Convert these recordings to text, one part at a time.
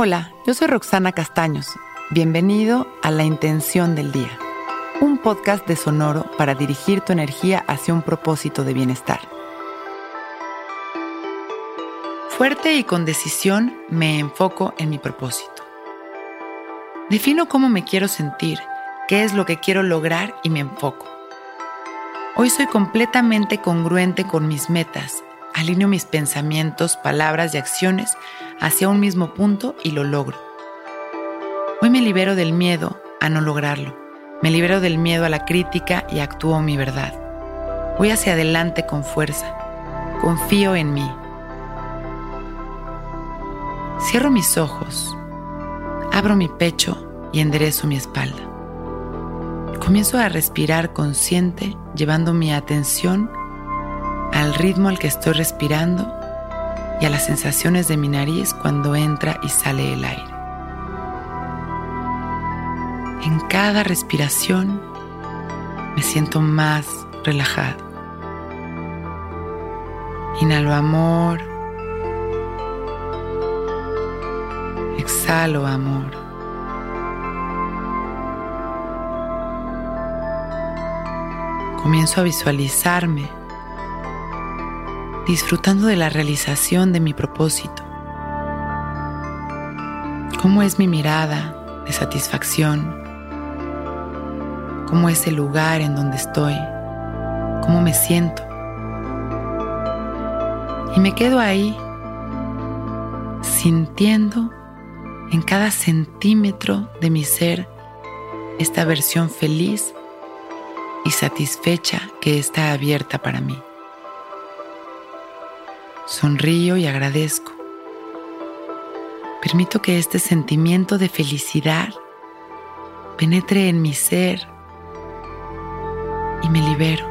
Hola, yo soy Roxana Castaños. Bienvenido a La Intención del Día, un podcast de Sonoro para dirigir tu energía hacia un propósito de bienestar. Fuerte y con decisión me enfoco en mi propósito. Defino cómo me quiero sentir, qué es lo que quiero lograr y me enfoco. Hoy soy completamente congruente con mis metas alineo mis pensamientos, palabras y acciones hacia un mismo punto y lo logro. Hoy me libero del miedo a no lograrlo. Me libero del miedo a la crítica y actúo mi verdad. Voy hacia adelante con fuerza. Confío en mí. Cierro mis ojos, abro mi pecho y enderezo mi espalda. Comienzo a respirar consciente, llevando mi atención al ritmo al que estoy respirando y a las sensaciones de mi nariz cuando entra y sale el aire. En cada respiración me siento más relajado. Inhalo amor. Exhalo amor. Comienzo a visualizarme disfrutando de la realización de mi propósito. ¿Cómo es mi mirada de satisfacción? ¿Cómo es el lugar en donde estoy? ¿Cómo me siento? Y me quedo ahí sintiendo en cada centímetro de mi ser esta versión feliz y satisfecha que está abierta para mí. Sonrío y agradezco. Permito que este sentimiento de felicidad penetre en mi ser y me libero.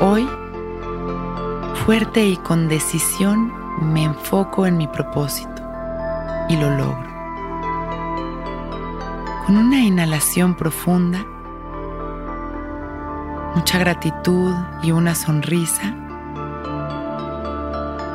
Hoy, fuerte y con decisión, me enfoco en mi propósito y lo logro. Con una inhalación profunda, mucha gratitud y una sonrisa,